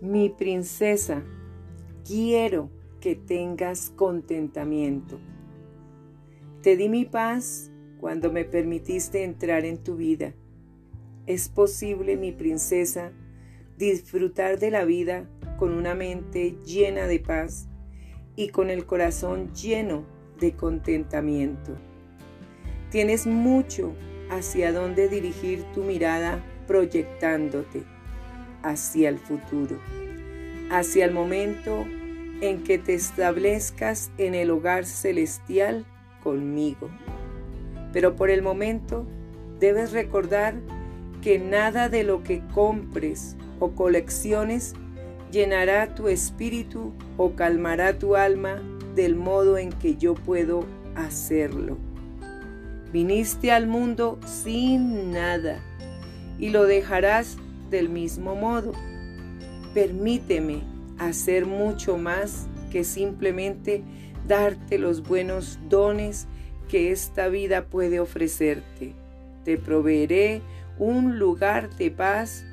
Mi princesa, quiero que tengas contentamiento. Te di mi paz cuando me permitiste entrar en tu vida. Es posible, mi princesa, disfrutar de la vida con una mente llena de paz y con el corazón lleno de contentamiento. Tienes mucho hacia dónde dirigir tu mirada proyectándote hacia el futuro, hacia el momento en que te establezcas en el hogar celestial conmigo. Pero por el momento debes recordar que nada de lo que compres o colecciones llenará tu espíritu o calmará tu alma del modo en que yo puedo hacerlo. Viniste al mundo sin nada y lo dejarás del mismo modo. Permíteme hacer mucho más que simplemente darte los buenos dones que esta vida puede ofrecerte. Te proveeré un lugar de paz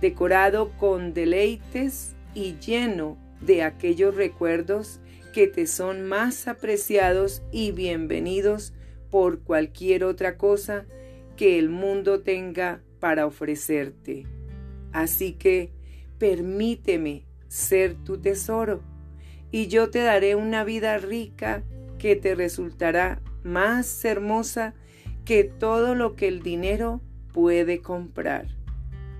decorado con deleites y lleno de aquellos recuerdos que te son más apreciados y bienvenidos por cualquier otra cosa que el mundo tenga para ofrecerte. Así que permíteme ser tu tesoro y yo te daré una vida rica que te resultará más hermosa que todo lo que el dinero puede comprar.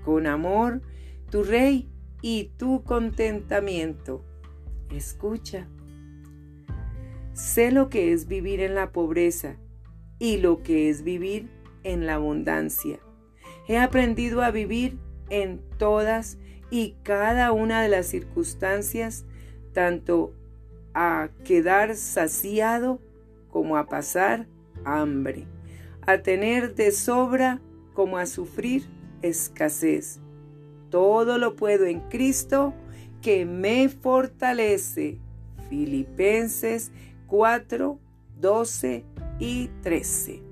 Con amor, tu rey y tu contentamiento. Escucha. Sé lo que es vivir en la pobreza y lo que es vivir en la abundancia. He aprendido a vivir en todas y cada una de las circunstancias, tanto a quedar saciado como a pasar hambre, a tener de sobra como a sufrir escasez. Todo lo puedo en Cristo que me fortalece. Filipenses 4, 12 y 13.